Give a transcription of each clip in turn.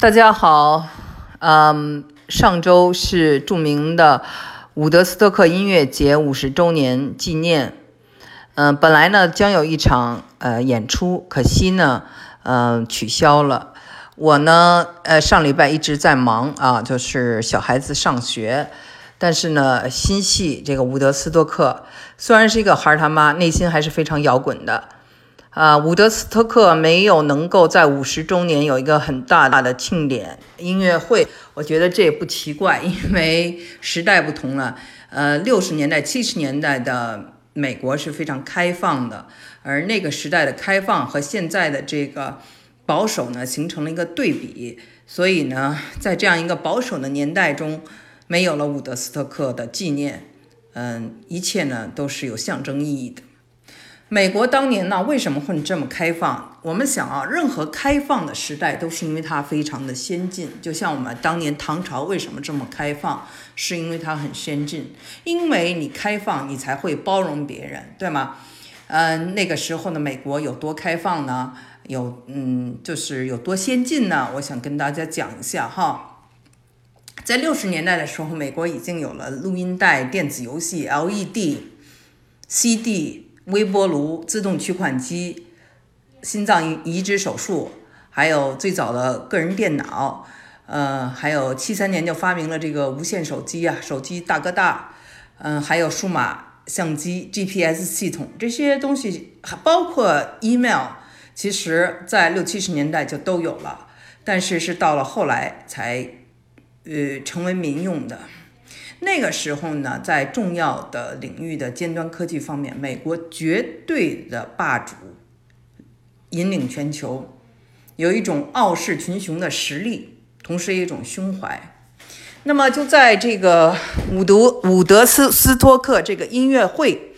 大家好，嗯，上周是著名的伍德斯托克音乐节五十周年纪念，嗯，本来呢将有一场呃演出，可惜呢，嗯，取消了。我呢，呃，上礼拜一直在忙啊，就是小孩子上学，但是呢，心系这个伍德斯托克，虽然是一个孩儿他妈，内心还是非常摇滚的。啊，伍德斯托克没有能够在五十周年有一个很大大的庆典音乐会，我觉得这也不奇怪，因为时代不同了。呃，六十年代、七十年代的美国是非常开放的，而那个时代的开放和现在的这个保守呢，形成了一个对比。所以呢，在这样一个保守的年代中，没有了伍德斯托克的纪念，嗯，一切呢都是有象征意义的。美国当年呢，为什么会这么开放？我们想啊，任何开放的时代都是因为它非常的先进。就像我们当年唐朝为什么这么开放，是因为它很先进。因为你开放，你才会包容别人，对吗？嗯，那个时候的美国有多开放呢？有，嗯，就是有多先进呢？我想跟大家讲一下哈。在六十年代的时候，美国已经有了录音带、电子游戏、LED、CD。微波炉、自动取款机、心脏移植手术，还有最早的个人电脑，呃，还有七三年就发明了这个无线手机啊，手机大哥大，嗯，还有数码相机、GPS 系统这些东西，还包括 email，其实在六七十年代就都有了，但是是到了后来才，呃，成为民用的。那个时候呢，在重要的领域的尖端科技方面，美国绝对的霸主，引领全球，有一种傲视群雄的实力，同时一种胸怀。那么就在这个伍德伍德斯斯托克这个音乐会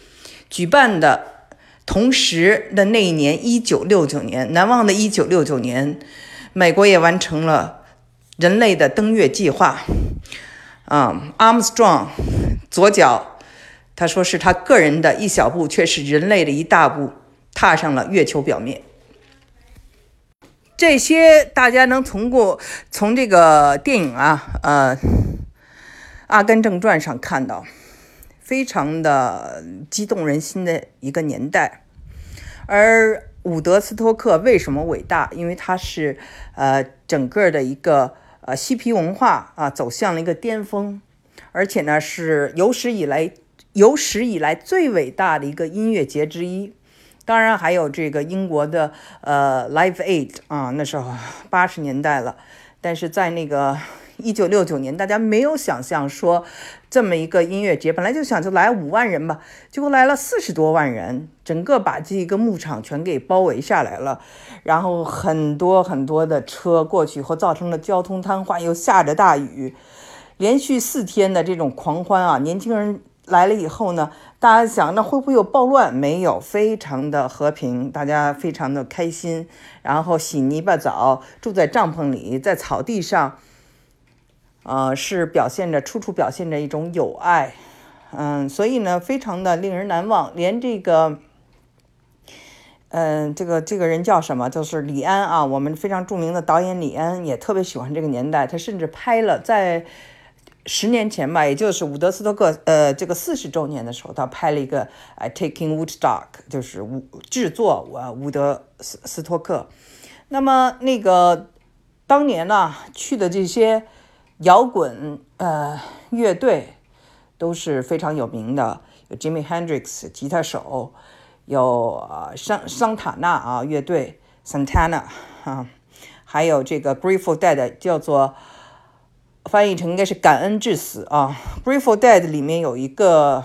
举办的同时的那一年，一九六九年，难忘的一九六九年，美国也完成了人类的登月计划。啊，Armstrong，左脚，他说是他个人的一小步，却是人类的一大步，踏上了月球表面。这些大家能通过从这个电影啊，呃，《阿甘正传》上看到，非常的激动人心的一个年代。而伍德斯托克为什么伟大？因为他是呃整个的一个。呃，嬉皮文化啊，走向了一个巅峰，而且呢，是有史以来有史以来最伟大的一个音乐节之一。当然，还有这个英国的呃 Live Aid 啊，那时候八十年代了。但是在那个一九六九年，大家没有想象说这么一个音乐节，本来就想就来五万人吧，结果来了四十多万人，整个把这一个牧场全给包围下来了。然后很多很多的车过去以后，造成了交通瘫痪，又下着大雨，连续四天的这种狂欢啊！年轻人来了以后呢，大家想那会不会有暴乱？没有，非常的和平，大家非常的开心。然后洗泥巴澡，住在帐篷里，在草地上，呃，是表现着处处表现着一种友爱，嗯，所以呢，非常的令人难忘，连这个。嗯，这个这个人叫什么？就是李安啊，我们非常著名的导演李安也特别喜欢这个年代。他甚至拍了在十年前吧，也就是伍德斯托克呃这个四十周年的时候，他拍了一个呃《Taking Woodstock》，就是伍制作呃伍德斯斯托克。那么那个当年呢去的这些摇滚呃乐队都是非常有名的，有 Jimmy Hendrix 吉他手。有啊，桑桑塔纳啊乐队，Santana 啊，还有这个 Grateful Dead，叫做翻译成应该是感恩至死啊。Grateful Dead 里面有一个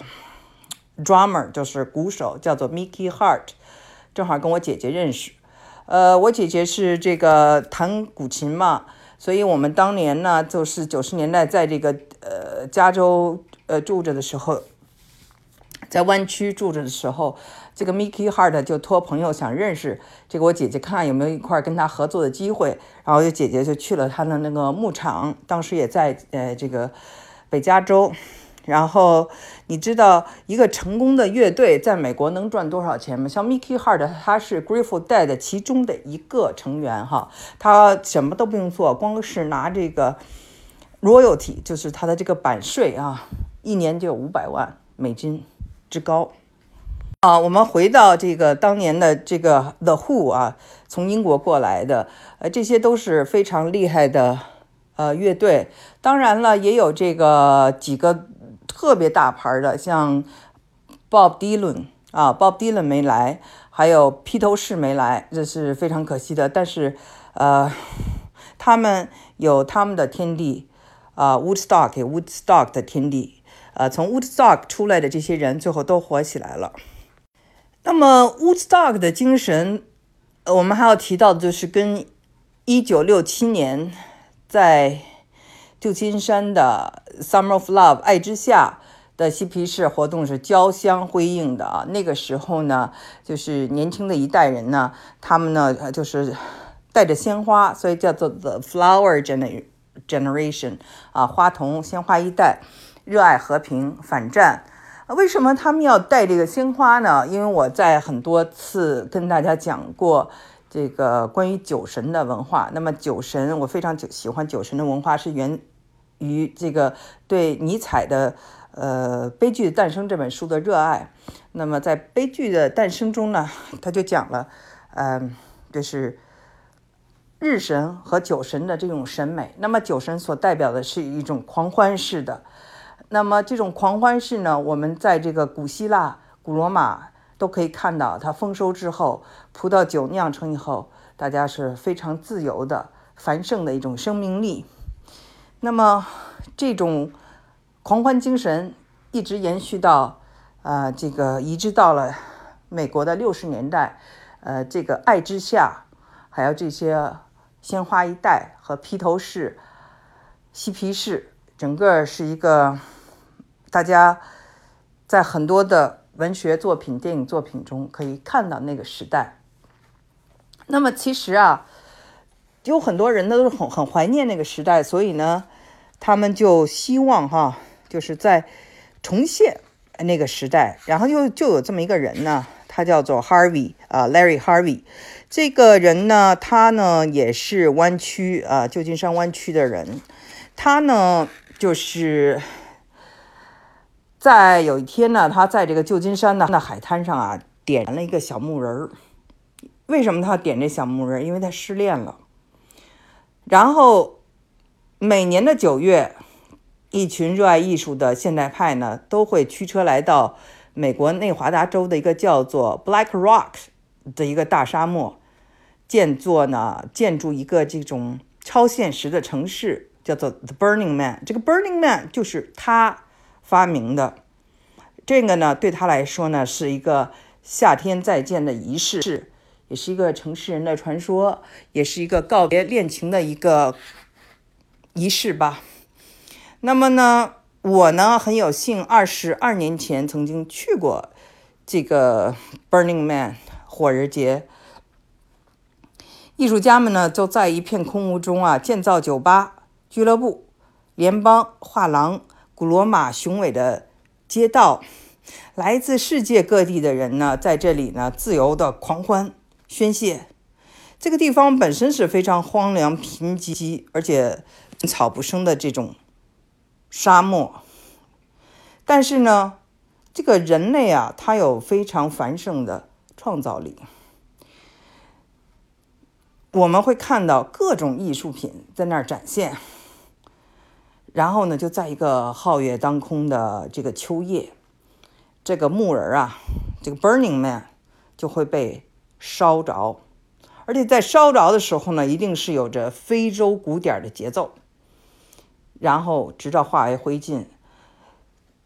drummer，就是鼓手，叫做 Mickey Hart，正好跟我姐姐认识。呃，我姐姐是这个弹古琴嘛，所以我们当年呢，就是九十年代在这个呃加州呃住着的时候，在湾区住着的时候。这个 Mickey Hart 就托朋友想认识这个我姐姐，看有没有一块跟他合作的机会。然后就姐姐就去了他的那个牧场，当时也在呃这个北加州，然后你知道一个成功的乐队在美国能赚多少钱吗？像 Mickey Hart，他是 Grateful Dead 其中的一个成员哈，他什么都不用做，光是拿这个 royalty，就是他的这个版税啊，一年就有五百万美金之高。啊，我们回到这个当年的这个 The Who 啊，从英国过来的，呃，这些都是非常厉害的呃乐队。当然了，也有这个几个。特别大牌的，像 Bob Dylan 啊，Bob Dylan 没来，还有披头士没来，这是非常可惜的。但是，呃，他们有他们的天地啊，Woodstock 有 Woodstock 的天地，呃，从 Woodstock 出来的这些人，最后都火起来了。那么，Woodstock 的精神，我们还要提到的就是跟1967年在旧金山的 Summer of Love 爱之夏的嬉皮士活动是交相辉映的啊。那个时候呢，就是年轻的一代人呢，他们呢就是带着鲜花，所以叫做 The Flower Generation 啊，花童鲜花一代，热爱和平，反战。为什么他们要带这个鲜花呢？因为我在很多次跟大家讲过。这个关于酒神的文化，那么酒神，我非常喜欢酒神的文化，是源于这个对尼采的呃《悲剧的诞生》这本书的热爱。那么在《悲剧的诞生》中呢，他就讲了，嗯，就是日神和酒神的这种审美。那么酒神所代表的是一种狂欢式的，那么这种狂欢式呢，我们在这个古希腊、古罗马。都可以看到，它丰收之后，葡萄酒酿成以后，大家是非常自由的、繁盛的一种生命力。那么，这种狂欢精神一直延续到，呃，这个一直到了美国的六十年代，呃，这个爱之下，还有这些鲜花一代和披头士、嬉皮士，整个是一个大家在很多的。文学作品、电影作品中可以看到那个时代。那么其实啊，有很多人呢都是很很怀念那个时代，所以呢，他们就希望哈，就是在重现那个时代。然后又就有这么一个人呢，他叫做 Harvey 啊，Larry Harvey。这个人呢，他呢也是湾区啊，旧金山湾区的人。他呢就是。在有一天呢，他在这个旧金山的海滩上啊，点燃了一个小木人儿。为什么他点这小木人？因为他失恋了。然后每年的九月，一群热爱艺术的现代派呢，都会驱车来到美国内华达州的一个叫做 Black Rock 的一个大沙漠，建作呢建筑一个这种超现实的城市，叫做 The Burning Man。这个 Burning Man 就是他。发明的这个呢，对他来说呢，是一个夏天再见的仪式，也是一个城市人的传说，也是一个告别恋情的一个仪式吧。那么呢，我呢很有幸，二十二年前曾经去过这个 Burning Man 火人节，艺术家们呢就在一片空无中啊建造酒吧、俱乐部、联邦画廊。古罗马雄伟的街道，来自世界各地的人呢，在这里呢自由的狂欢宣泄。这个地方本身是非常荒凉贫瘠，而且草不生的这种沙漠。但是呢，这个人类啊，他有非常繁盛的创造力。我们会看到各种艺术品在那儿展现。然后呢，就在一个皓月当空的这个秋夜，这个木人啊，这个 Burning Man 就会被烧着，而且在烧着的时候呢，一定是有着非洲鼓点的节奏，然后直到化为灰烬。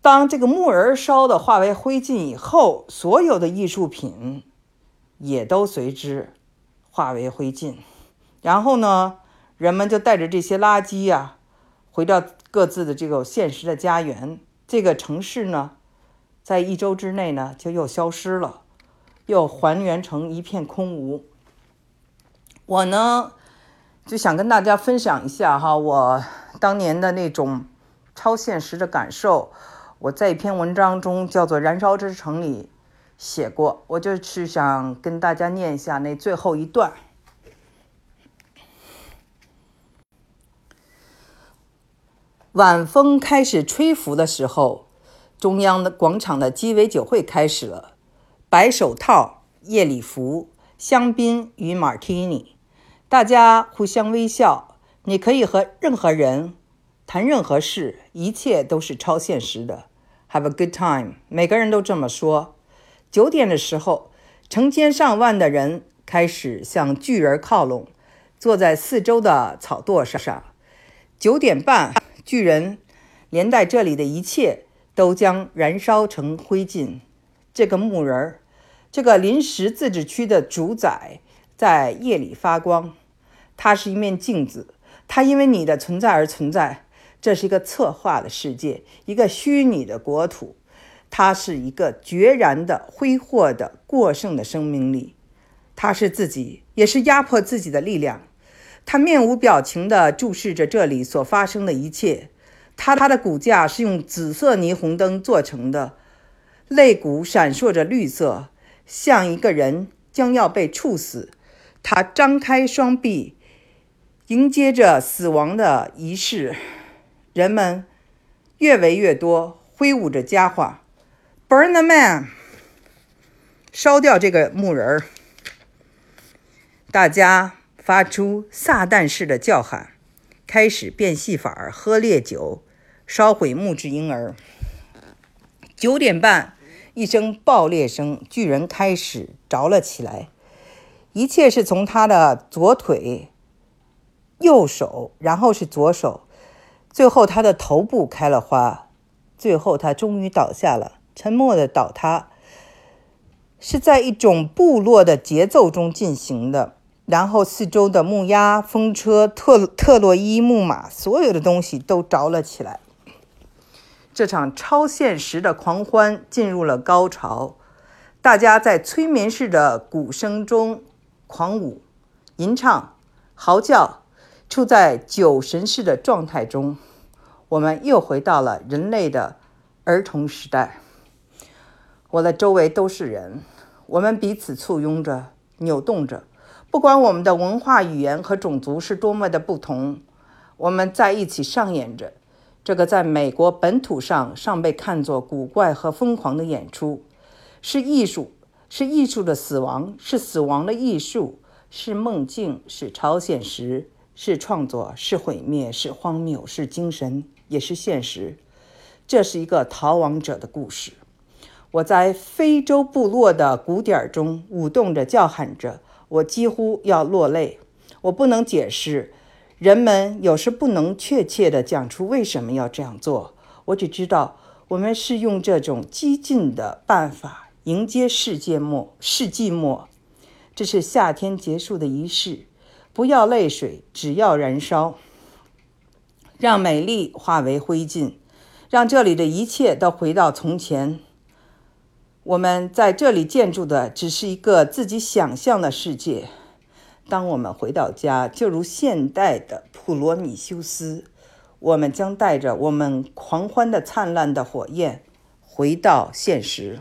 当这个木人烧的化为灰烬以后，所有的艺术品也都随之化为灰烬。然后呢，人们就带着这些垃圾呀。回到各自的这个现实的家园，这个城市呢，在一周之内呢，就又消失了，又还原成一片空无。我呢，就想跟大家分享一下哈，我当年的那种超现实的感受。我在一篇文章中叫做《燃烧之城》里写过，我就是想跟大家念一下那最后一段。晚风开始吹拂的时候，中央的广场的鸡尾酒会开始了。白手套、夜礼服、香槟与马提尼，大家互相微笑。你可以和任何人谈任何事，一切都是超现实的。Have a good time，每个人都这么说。九点的时候，成千上万的人开始向巨人靠拢，坐在四周的草垛上。九点半，巨人连带这里的一切都将燃烧成灰烬。这个木人儿，这个临时自治区的主宰，在夜里发光。它是一面镜子，它因为你的存在而存在。这是一个策划的世界，一个虚拟的国土。它是一个决然的、挥霍的、过剩的生命力。它是自己，也是压迫自己的力量。他面无表情地注视着这里所发生的一切。他他的骨架是用紫色霓虹灯做成的，肋骨闪烁着绿色，像一个人将要被处死。他张开双臂，迎接着死亡的仪式。人们越围越多，挥舞着家伙，Burn the man，烧掉这个木人儿。大家发出撒旦式的叫喊，开始变戏法，喝烈酒，烧毁木质婴儿。九点半，一声爆裂声，巨人开始着了起来。一切是从他的左腿、右手，然后是左手。最后，他的头部开了花。最后，他终于倒下了，沉默的倒塌，是在一种部落的节奏中进行的。然后，四周的木鸭、风车、特特洛伊木马，所有的东西都着了起来。这场超现实的狂欢进入了高潮，大家在催眠式的鼓声中狂舞、吟唱、嚎叫。处在酒神式的状态中，我们又回到了人类的儿童时代。我的周围都是人，我们彼此簇拥着、扭动着。不管我们的文化、语言和种族是多么的不同，我们在一起上演着这个在美国本土上尚被看作古怪和疯狂的演出。是艺术，是艺术的死亡，是死亡的艺术，是梦境，是超现实。是创作，是毁灭，是荒谬，是精神，也是现实。这是一个逃亡者的故事。我在非洲部落的鼓点中舞动着，叫喊着，我几乎要落泪。我不能解释，人们有时不能确切地讲出为什么要这样做。我只知道，我们是用这种激进的办法迎接世界末、世纪末。这是夏天结束的仪式。不要泪水，只要燃烧，让美丽化为灰烬，让这里的一切都回到从前。我们在这里建筑的只是一个自己想象的世界。当我们回到家，就如现代的普罗米修斯，我们将带着我们狂欢的灿烂的火焰回到现实。